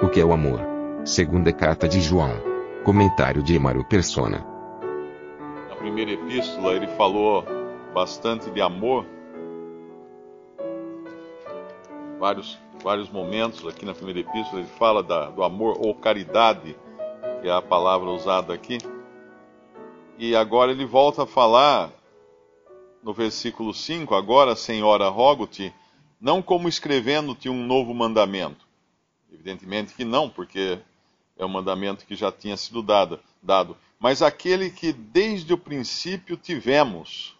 O que é o amor? Segunda carta de João. Comentário de Emaro Persona. Na primeira epístola ele falou bastante de amor. Vários, vários momentos aqui na primeira epístola ele fala da, do amor ou caridade, que é a palavra usada aqui. E agora ele volta a falar no versículo 5: Agora, Senhora, rogo-te, não como escrevendo-te um novo mandamento. Evidentemente que não, porque é um mandamento que já tinha sido dado, dado. Mas aquele que desde o princípio tivemos,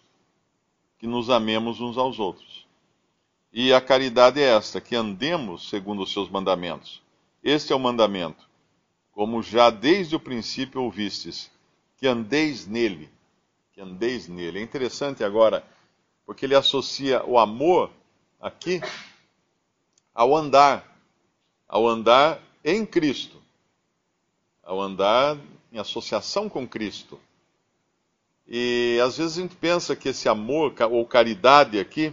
que nos amemos uns aos outros. E a caridade é esta, que andemos segundo os seus mandamentos. Este é o mandamento, como já desde o princípio ouvistes, que andeis nele. Que andeis nele. É interessante agora, porque ele associa o amor aqui ao andar, ao andar em Cristo, ao andar em associação com Cristo. E às vezes a gente pensa que esse amor ou caridade aqui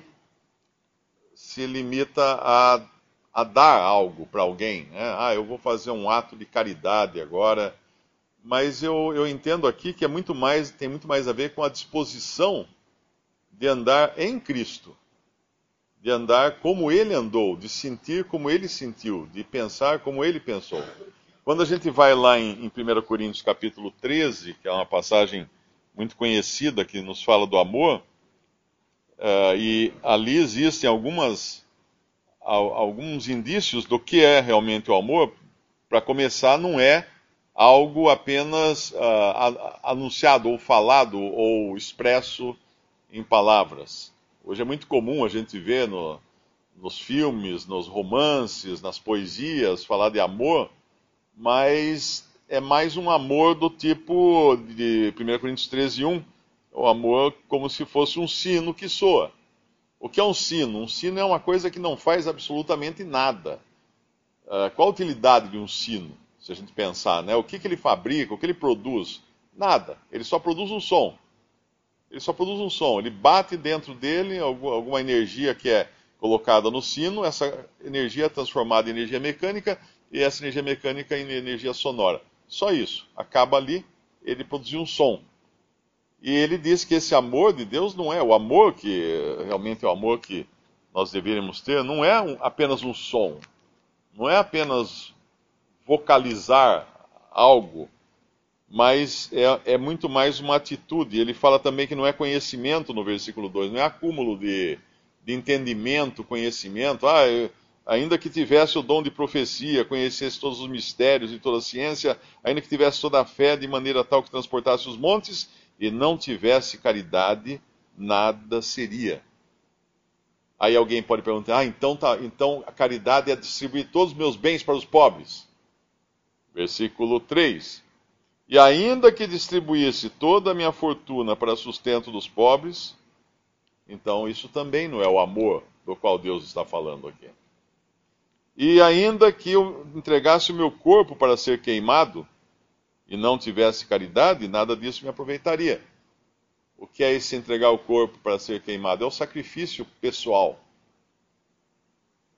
se limita a, a dar algo para alguém. Né? Ah, eu vou fazer um ato de caridade agora. Mas eu, eu entendo aqui que é muito mais, tem muito mais a ver com a disposição de andar em Cristo de andar como ele andou, de sentir como ele sentiu, de pensar como ele pensou. Quando a gente vai lá em, em 1 Coríntios capítulo 13, que é uma passagem muito conhecida que nos fala do amor, uh, e ali existem algumas, alguns indícios do que é realmente o amor. Para começar, não é algo apenas uh, anunciado ou falado ou expresso em palavras Hoje é muito comum a gente ver no, nos filmes, nos romances, nas poesias, falar de amor, mas é mais um amor do tipo de 1 Coríntios 13, 1, o amor como se fosse um sino que soa. O que é um sino? Um sino é uma coisa que não faz absolutamente nada. Uh, qual a utilidade de um sino, se a gente pensar, né? O que, que ele fabrica, o que ele produz? Nada. Ele só produz um som ele só produz um som. Ele bate dentro dele alguma energia que é colocada no sino, essa energia é transformada em energia mecânica e essa energia mecânica em energia sonora. Só isso. Acaba ali, ele produziu um som. E ele diz que esse amor de Deus não é o amor que realmente é o amor que nós deveríamos ter, não é um, apenas um som, não é apenas vocalizar algo, mas é, é, muito mais uma atitude. Ele fala também que não é conhecimento no versículo 2, não é acúmulo de, de entendimento, conhecimento. Ah, eu, ainda que tivesse o dom de profecia, conhecesse todos os mistérios e toda a ciência, ainda que tivesse toda a fé de maneira tal que transportasse os montes, e não tivesse caridade, nada seria. Aí alguém pode perguntar: ah, então, tá, então a caridade é distribuir todos os meus bens para os pobres. Versículo 3. E ainda que distribuísse toda a minha fortuna para sustento dos pobres, então isso também não é o amor do qual Deus está falando aqui. E ainda que eu entregasse o meu corpo para ser queimado e não tivesse caridade, nada disso me aproveitaria. O que é esse entregar o corpo para ser queimado? É o sacrifício pessoal.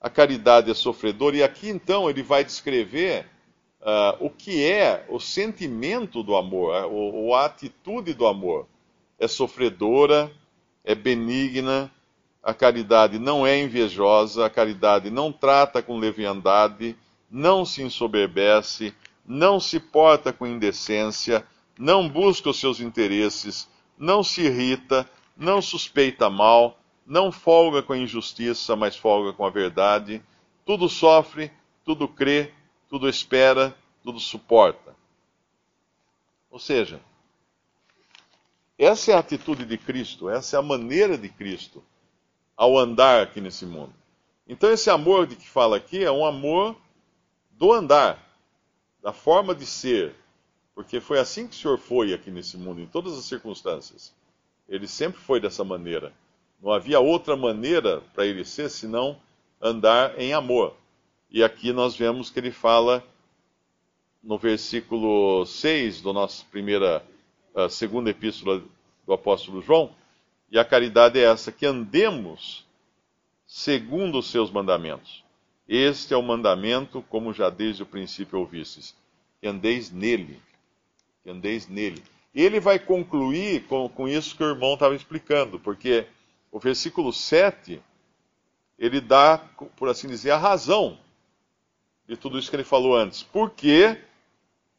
A caridade é sofredora, e aqui então ele vai descrever uh, o que é o sentimento do amor, uh, ou, a atitude do amor. É sofredora, é benigna, a caridade não é invejosa, a caridade não trata com leviandade, não se ensoberbece, não se porta com indecência, não busca os seus interesses, não se irrita, não suspeita mal, não folga com a injustiça, mas folga com a verdade, tudo sofre, tudo crê, tudo espera, tudo suporta. Ou seja, essa é a atitude de Cristo, essa é a maneira de Cristo ao andar aqui nesse mundo. Então, esse amor de que fala aqui é um amor do andar, da forma de ser, porque foi assim que o Senhor foi aqui nesse mundo, em todas as circunstâncias. Ele sempre foi dessa maneira. Não havia outra maneira para ele ser senão andar em amor. E aqui nós vemos que ele fala no versículo 6 do nosso primeira, uh, segunda epístola do apóstolo João, e a caridade é essa, que andemos segundo os seus mandamentos. Este é o mandamento, como já desde o princípio ouvistes, que andeis nele, que andeis nele. Ele vai concluir com, com isso que o irmão estava explicando, porque o versículo 7, ele dá, por assim dizer, a razão de tudo isso que ele falou antes. Porque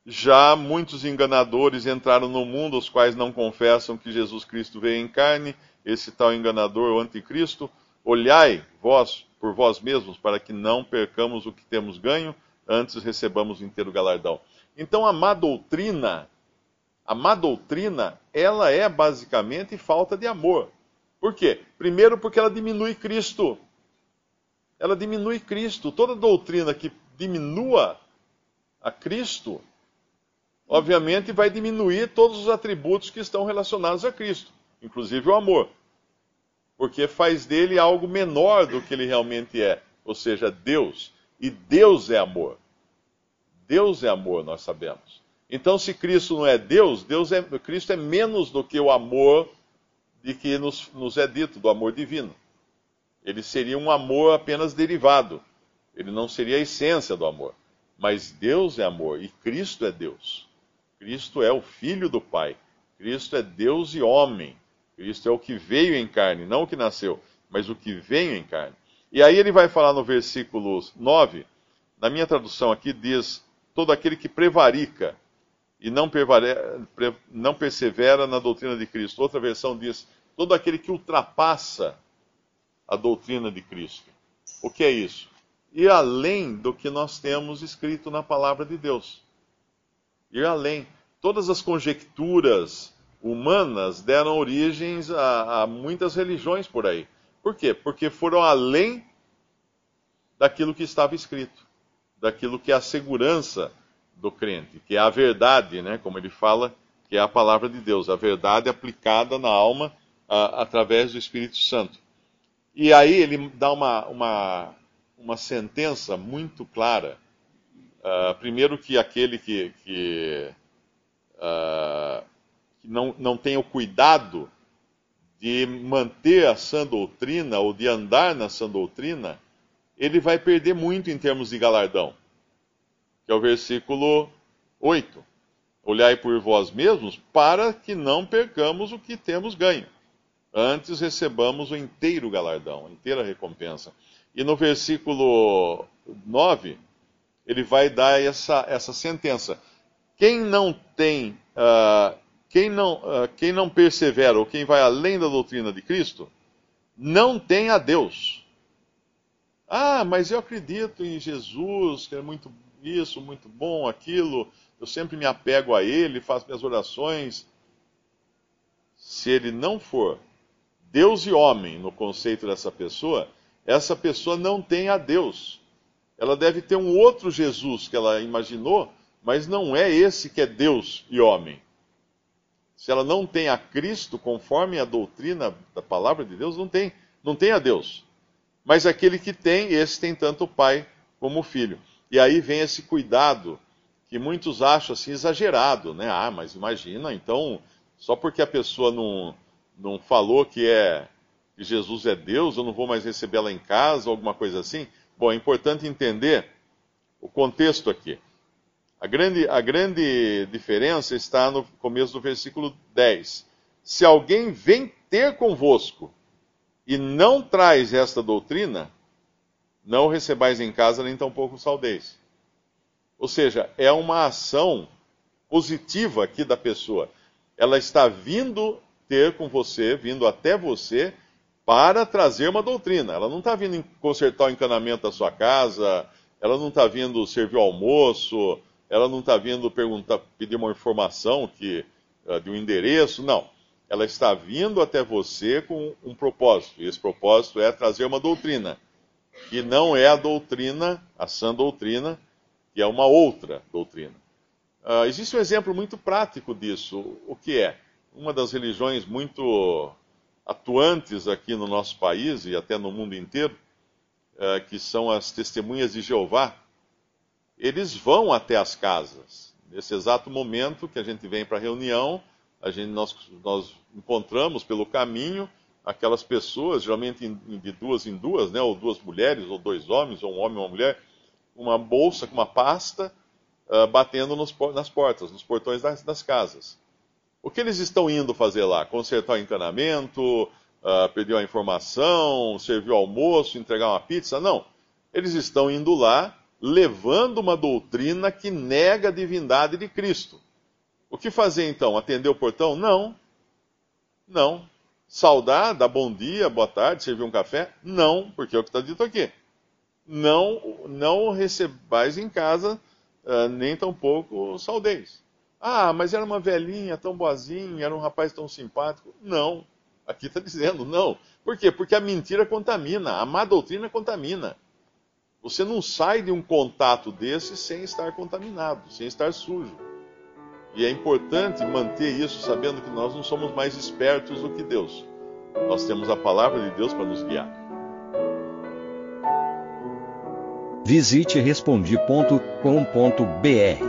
já muitos enganadores entraram no mundo, os quais não confessam que Jesus Cristo veio em carne, esse tal enganador, o anticristo. Olhai vós por vós mesmos, para que não percamos o que temos ganho, antes recebamos inteiro galardão. Então a má doutrina, a má doutrina, ela é basicamente falta de amor. Por quê? Primeiro porque ela diminui Cristo. Ela diminui Cristo. Toda doutrina que diminua a Cristo, obviamente vai diminuir todos os atributos que estão relacionados a Cristo, inclusive o amor. Porque faz dele algo menor do que ele realmente é, ou seja, Deus. E Deus é amor. Deus é amor, nós sabemos. Então, se Cristo não é Deus, Deus é, Cristo é menos do que o amor de que nos, nos é dito, do amor divino. Ele seria um amor apenas derivado. Ele não seria a essência do amor. Mas Deus é amor e Cristo é Deus. Cristo é o Filho do Pai. Cristo é Deus e homem. Cristo é o que veio em carne, não o que nasceu, mas o que veio em carne. E aí ele vai falar no versículo 9, na minha tradução aqui diz: todo aquele que prevarica e não, não persevera na doutrina de Cristo. Outra versão diz: todo aquele que ultrapassa a doutrina de Cristo. O que é isso? Ir além do que nós temos escrito na palavra de Deus. Ir além. Todas as conjecturas humanas deram origens a, a muitas religiões por aí. Por quê? Porque foram além daquilo que estava escrito, daquilo que é a segurança do crente, que é a verdade, né, como ele fala, que é a palavra de Deus, a verdade aplicada na alma a, através do Espírito Santo. E aí ele dá uma, uma, uma sentença muito clara. Uh, primeiro que aquele que, que, uh, que, não, não tem o cuidado de manter a sã doutrina ou de andar na sã doutrina, ele vai perder muito em termos de galardão. Que é o versículo 8. Olhai por vós mesmos para que não percamos o que temos ganho antes recebamos o inteiro galardão, a inteira recompensa. E no versículo 9, ele vai dar essa, essa sentença. Quem não tem, uh, quem, não, uh, quem não persevera, ou quem vai além da doutrina de Cristo, não tem a Deus. Ah, mas eu acredito em Jesus, que é muito isso, muito bom, aquilo, eu sempre me apego a Ele, faço minhas orações. Se ele não for Deus e homem, no conceito dessa pessoa, essa pessoa não tem a Deus. Ela deve ter um outro Jesus que ela imaginou, mas não é esse que é Deus e homem. Se ela não tem a Cristo conforme a doutrina da palavra de Deus, não tem, não tem a Deus. Mas aquele que tem, esse tem tanto o pai como o filho. E aí vem esse cuidado que muitos acham assim exagerado, né? Ah, mas imagina, então, só porque a pessoa não não falou que é Jesus é Deus, eu não vou mais recebê-la em casa, alguma coisa assim. Bom, é importante entender o contexto aqui. A grande, a grande diferença está no começo do versículo 10. Se alguém vem ter convosco e não traz esta doutrina, não recebais em casa, nem tampouco saudeis. Ou seja, é uma ação positiva aqui da pessoa. Ela está vindo ter com você, vindo até você, para trazer uma doutrina. Ela não está vindo consertar o encanamento da sua casa, ela não está vindo servir o almoço, ela não está vindo perguntar, pedir uma informação que, uh, de um endereço, não. Ela está vindo até você com um propósito, e esse propósito é trazer uma doutrina. que não é a doutrina, a sã doutrina, que é uma outra doutrina. Uh, existe um exemplo muito prático disso. O que é? Uma das religiões muito atuantes aqui no nosso país e até no mundo inteiro, uh, que são as testemunhas de Jeová, eles vão até as casas. Nesse exato momento que a gente vem para a reunião, a gente, nós, nós encontramos pelo caminho aquelas pessoas, geralmente de duas em duas, né, ou duas mulheres, ou dois homens, ou um homem e uma mulher, uma bolsa com uma pasta, uh, batendo nos, nas portas, nos portões das, das, casas. O que eles estão indo fazer lá? Consertar o encanamento, uh, pedir uma informação, servir o almoço, entregar uma pizza? Não. Eles estão indo lá levando uma doutrina que nega a divindade de Cristo. O que fazer então? Atender o portão? Não. Não. Saudar, dar bom dia, boa tarde, servir um café? Não, porque é o que está dito aqui. Não, não recebais em casa, uh, nem tampouco saudeis. Ah, mas era uma velhinha tão boazinha, era um rapaz tão simpático. Não. Aqui está dizendo não. Por quê? Porque a mentira contamina, a má doutrina contamina. Você não sai de um contato desse sem estar contaminado, sem estar sujo. E é importante manter isso sabendo que nós não somos mais espertos do que Deus. Nós temos a palavra de Deus para nos guiar. Visite respondi.com.br.